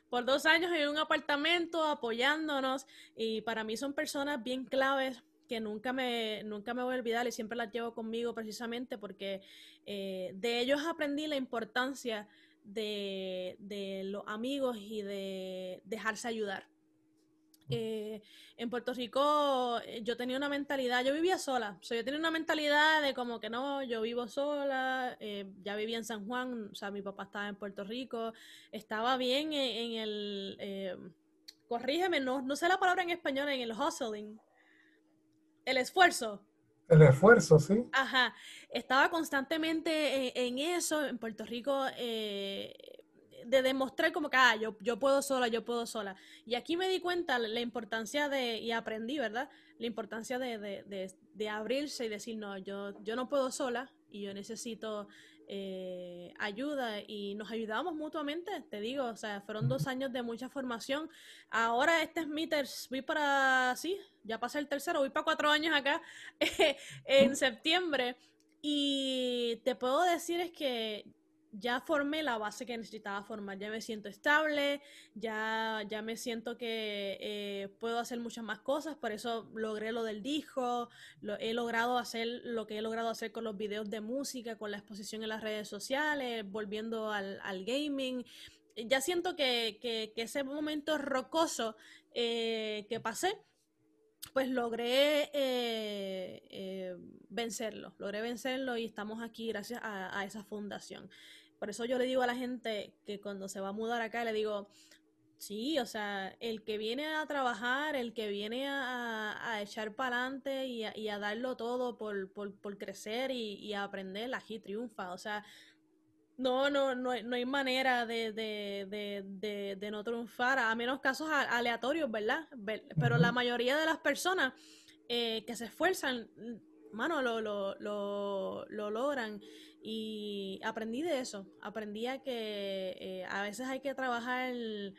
B: por dos años en un apartamento apoyándonos, y para mí son personas bien claves que nunca me, nunca me voy a olvidar y siempre las llevo conmigo precisamente porque eh, de ellos aprendí la importancia de, de los amigos y de dejarse ayudar. Eh, en Puerto Rico eh, yo tenía una mentalidad, yo vivía sola, o sea, yo tenía una mentalidad de como que no, yo vivo sola, eh, ya vivía en San Juan, o sea, mi papá estaba en Puerto Rico, estaba bien en, el, corrígeme, no, no sé la palabra en español, en el hustling, el esfuerzo.
A: El esfuerzo, sí.
B: Ajá, estaba constantemente en, eso, en Puerto Rico de demostrar como que, ah, yo, yo puedo sola, yo puedo sola. Y aquí me di cuenta la importancia de, y aprendí, ¿verdad? La importancia de, de, de, abrirse y decir, no, yo, yo no puedo sola y yo necesito eh, ayuda y nos ayudamos mutuamente, te digo, o sea, fueron dos años de mucha formación. Ahora este es mi voy para, sí, ya pasé el tercero, voy para cuatro años acá en septiembre. Y te puedo decir es que ya formé la base que necesitaba formar, ya me siento estable, ya, ya me siento que eh, puedo hacer muchas más cosas, por eso logré lo del disco, lo, he logrado hacer lo que he logrado hacer con los videos de música, con la exposición en las redes sociales, volviendo al, gaming. Ya siento que, ese momento rocoso eh, que pasé, pues logré eh, vencerlo, logré vencerlo y estamos aquí gracias a esa fundación. Por eso yo le digo a la gente que cuando se va a mudar acá, le digo, sí, o sea, el que viene a trabajar, el que viene a, echar para adelante y, a, darlo todo por, crecer y, a aprender, aquí triunfa. O sea, no, no, no, no hay manera de, de, no triunfar, a menos casos aleatorios, ¿verdad? Pero la mayoría de las personas eh, que se esfuerzan, mano, lo, lo, lo, lo logran. Y aprendí de eso, aprendí a que eh, a veces hay que trabajar el,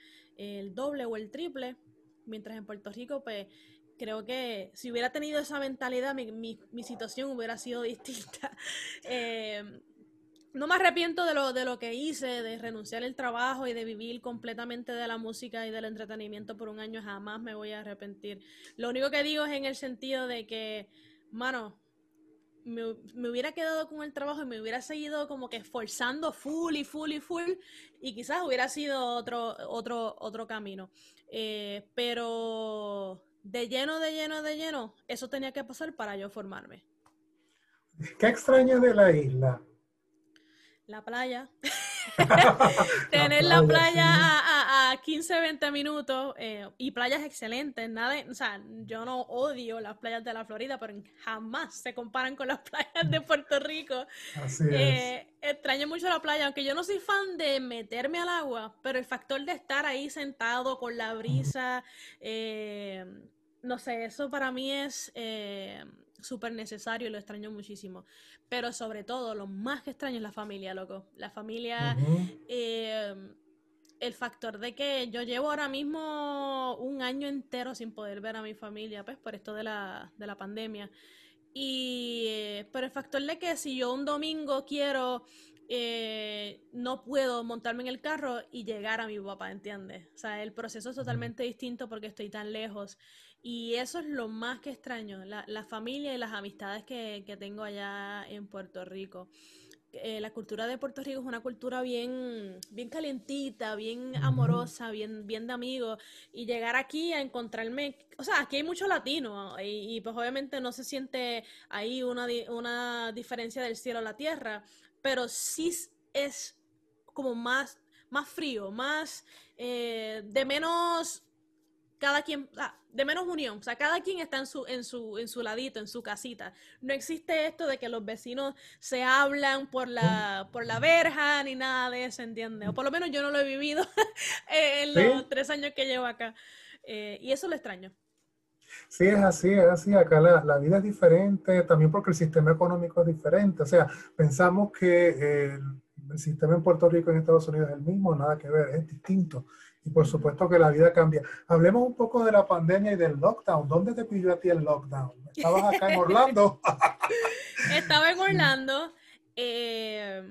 B: doble o el triple, mientras en Puerto Rico, pues creo que si hubiera tenido esa mentalidad, mi, mi, situación hubiera sido distinta. Eh, no me arrepiento de lo, de lo que hice, de renunciar al trabajo y de vivir completamente de la música y del entretenimiento por un año, jamás me voy a arrepentir. Lo único que digo es en el sentido de que, mano, me, hubiera quedado con el trabajo y me hubiera seguido como que esforzando full y full y full y quizás hubiera sido otro, otro, otro camino. Eh, pero de lleno, de lleno, de lleno, eso tenía que pasar para yo formarme.
A: ¿Qué extraño de la isla?
B: La playa. Tener la playa a, a, 15, 20 minutos eh, y playas excelentes. Nada, o sea, yo no odio las playas de la Florida, pero jamás se comparan con las playas de Puerto Rico.
A: Así
B: eh, Extraño mucho la playa, aunque yo no soy fan de meterme al agua, pero el factor de estar ahí sentado con la brisa, eh, no sé, eso para mí es súper necesario y lo extraño muchísimo. Pero sobre todo, lo más que extraño es la familia, loco. La familia, eh, el factor de que yo llevo ahora mismo un año entero sin poder ver a mi familia, pues por esto de la, de la pandemia. Y pero el factor de que si yo un domingo quiero eh, no puedo montarme en el carro y llegar a mi papá, ¿entiendes? O sea, el proceso es totalmente distinto porque estoy tan lejos. Y eso es lo más que extraño, la, la familia y las amistades que, que, tengo allá en Puerto Rico. Eh, la cultura de Puerto Rico es una cultura bien, bien calientita, bien amorosa, bien, bien de amigos. Y llegar aquí a encontrarme, o sea, aquí hay mucho latino y, y pues obviamente no se siente ahí una, una diferencia del cielo a la tierra, pero sí es como más, más frío, más eh, de menos cada quien, de menos unión, o sea, cada quien está en su, en su, en su ladito, en su casita. No existe esto de que los vecinos se hablan por la, por la verja ni nada de eso, ¿entiendes? O por lo menos yo no lo he vivido en los tres años que llevo acá. Eh, y eso lo extraño.
A: Sí, es así, es así. Acá la, vida es diferente, también porque el sistema económico es diferente. O sea, pensamos que el sistema en Puerto Rico y en Estados Unidos es el mismo, nada que ver, es distinto. Y por supuesto que la vida cambia. Hablemos un poco de la pandemia y del lockdown. ¿Dónde te pidió a ti el lockdown? ¿Estabas acá en Orlando?
B: Estaba en Orlando. Eh,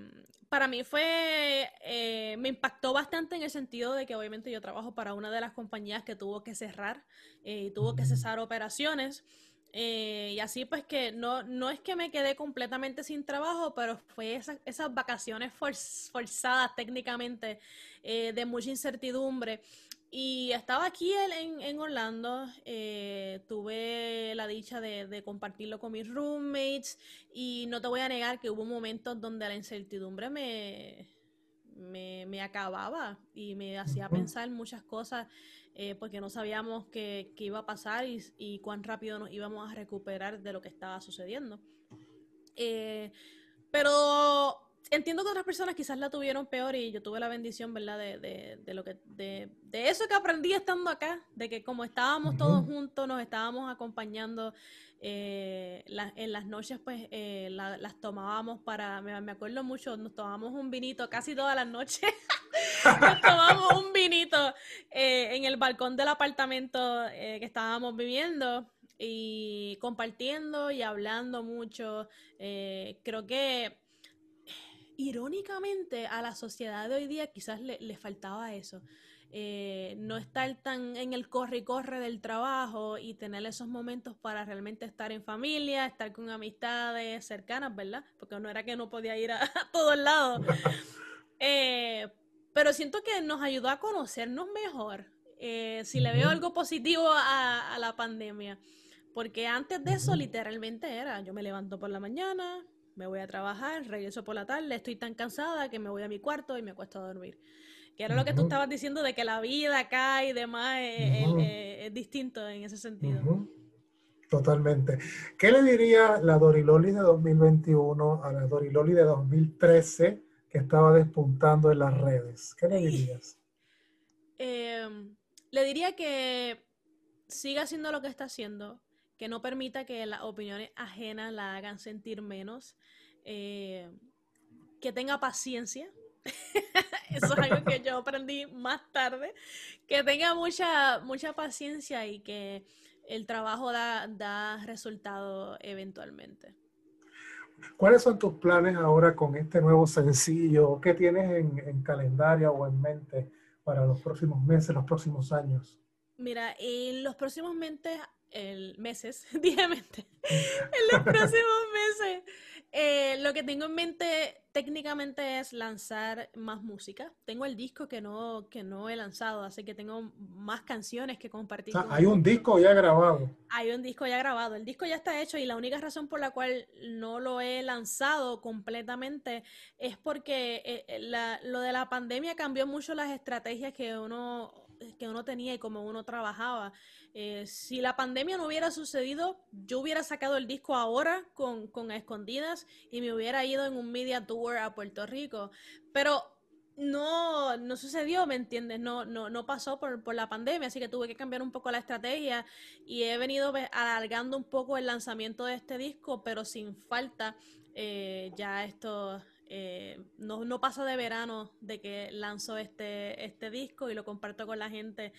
B: para mí fue, eh, me impactó bastante en el sentido de que obviamente yo trabajo para una de las compañías que tuvo que cerrar eh, y tuvo que cesar operaciones. Eh, y así pues que no, no es que me quedé completamente sin trabajo, pero fue esas vacaciones forzadas técnicamente, eh, de mucha incertidumbre. Y estaba aquí en, en Orlando, eh, tuve la dicha de, de, compartirlo con mis roommates y no te voy a negar que hubo momentos donde la incertidumbre me, me, me acababa y me hacía pensar muchas cosas eh, porque no sabíamos qué, qué, iba a pasar y, y, cuán rápido nos íbamos a recuperar de lo que estaba sucediendo. Eh, pero entiendo que otras personas quizás la tuvieron peor y yo tuve la bendición, ¿verdad? De, de, lo que, de, de, eso que aprendí estando acá, de que como estábamos todos juntos, nos estábamos acompañando eh, en las noches, pues eh, las tomábamos para, me, acuerdo mucho, nos tomábamos un vinito casi todas las noches. nos tomábamos un vinito eh, en el balcón del apartamento que estábamos viviendo y compartiendo y hablando mucho. creo que irónicamente a la sociedad de hoy día quizás le, faltaba eso. Eh, no estar tan en el corre y corre del trabajo y tener esos momentos para realmente estar en familia, estar con amistades cercanas, ¿verdad? Porque no era que no podía ir a, todos lados. Eh, pero siento que nos ayudó a conocernos mejor. Eh, si le veo algo positivo a, a la pandemia. Porque antes de eso, literalmente era, yo me levanto por la mañana, me voy a trabajar, regreso por la tarde, estoy tan cansada que me voy a mi cuarto y me acuesto a dormir. Que era lo que tú estabas diciendo de que la vida acá y demás es, distinto en ese sentido.
A: Totalmente. ¿Qué le diría la Doriloli de 2021 a la Doriloli de 2013 que estaba despuntando en las redes? ¿Qué le dirías?
B: Em, le diría que siga haciendo lo que está haciendo, que no permita que las opiniones ajenas la hagan sentir menos, eh, que tenga paciencia. Eso es algo que yo aprendí más tarde, que tenga mucha, mucha paciencia y que el trabajo da, da resultado eventualmente.
A: ¿Cuáles son tus planes ahora con este nuevo sencillo? ¿Qué tienes en, en calendario o en mente para los próximos meses, los próximos años?
B: Mira, en los próximos meses el meses, diariamente, en los próximos meses, eh, lo que tengo en mente técnicamente es lanzar más música. Tengo el disco que no, que no he lanzado, así que tengo más canciones que compartir.
A: hay un disco ya grabado.
B: Hay un disco ya grabado. El disco ya está hecho y la única razón por la cual no lo he lanzado completamente es porque eh, eh, la, lo de la pandemia cambió mucho las estrategias que uno que uno tenía y cómo uno trabajaba. Eh, si la pandemia no hubiera sucedido, yo hubiera sacado el disco ahora con, con escondidas y me hubiera ido en un media tour a Puerto Rico. Pero no, no sucedió, ¿me entiendes? No, no, no pasó por, por, la pandemia, así que tuve que cambiar un poco la estrategia y he venido alargando un poco el lanzamiento de este disco, pero sin falta eh, ya esto eh, no, no pasa de verano de que lanzo este, este disco y lo comparto con la gente.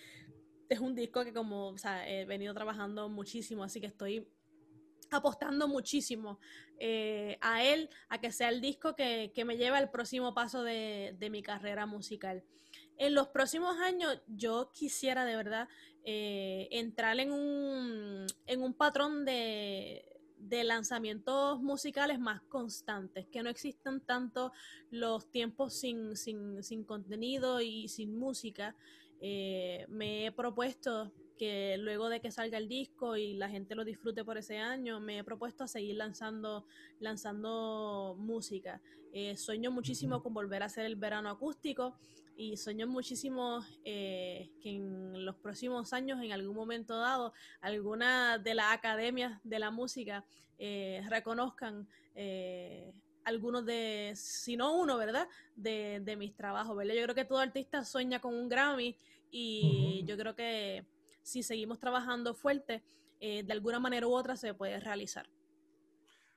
B: Es un disco que como, o sea, he venido trabajando muchísimo, así que estoy apostando muchísimo eh, a él, a que sea el disco que, que me lleve al próximo paso de, de, mi carrera musical. En los próximos años yo quisiera de verdad eh, entrar en un, en un patrón de, de lanzamientos musicales más constantes, que no existan tanto los tiempos sin, sin, sin contenido y sin música. Eh, me he propuesto que luego de que salga el disco y la gente lo disfrute por ese año, me he propuesto a seguir lanzando, lanzando música. Eh, sueño muchísimo con volver a hacer el verano acústico y sueño muchísimo eh, que en los próximos años, en algún momento dado, alguna de las academias de la música eh, reconozcan algunos de, si no uno, ¿verdad? De, de, mis trabajos, ¿verdad? Yo creo que todo artista sueña con un Grammy y yo creo que si seguimos trabajando fuerte, de alguna manera u otra se puede realizar.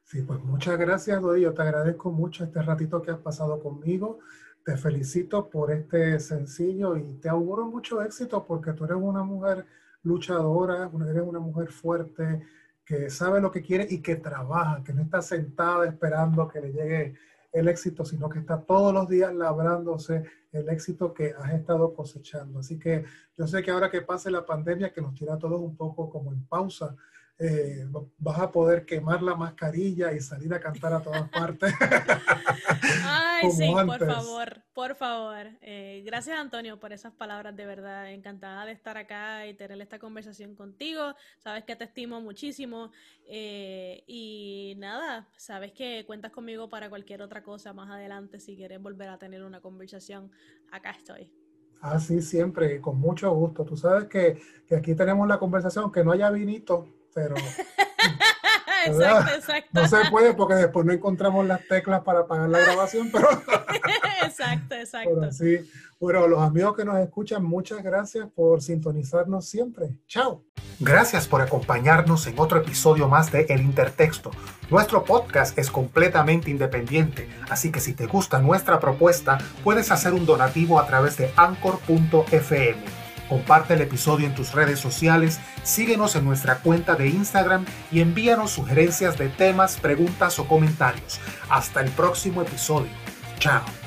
A: Sí, pues muchas gracias, Dodi. Yo te agradezco mucho este ratito que has pasado conmigo. Te felicito por este sencillo y te auguro mucho éxito porque tú eres una mujer luchadora, eres una mujer fuerte, que sabe lo que quiere y que trabaja, que no está sentada esperando que le llegue el éxito, sino que está todos los días labrándose el éxito que has estado cosechando. Así que yo sé que ahora que pase la pandemia, que nos tira a todos un poco como en pausa, eh, vas a poder quemar la mascarilla y salir a cantar a todas partes.
B: Ay, sí, por favor, por favor. Eh, gracias, Antonio, por esas palabras, de verdad. Encantada de estar acá y tener esta conversación contigo. Sabes que te estimo muchísimo. Eh, y nada, sabes que cuentas conmigo para cualquier otra cosa más adelante. Si quieres volver a tener una conversación, acá estoy.
A: Ah, sí, siempre, con mucho gusto. Tú sabes que, que aquí tenemos la conversación, que no haya vinito, pero...
B: exacto, exacto.
A: No se puede porque después no encontramos las teclas para pagar la grabación, pero...
B: exacto, exacto.
A: sí. Bueno, los amigos que nos escuchan, muchas gracias por sintonizarnos siempre. Chao. Gracias por acompañarnos en otro episodio más de El Intertexto. Nuestro podcast es completamente independiente, así que si te gusta nuestra propuesta, puedes hacer un donativo a través de anchor.fm Comparte el episodio en tus redes sociales, síguenos en nuestra cuenta de Instagram y envíanos sugerencias de temas, preguntas o comentarios. Hasta el próximo episodio. Chao.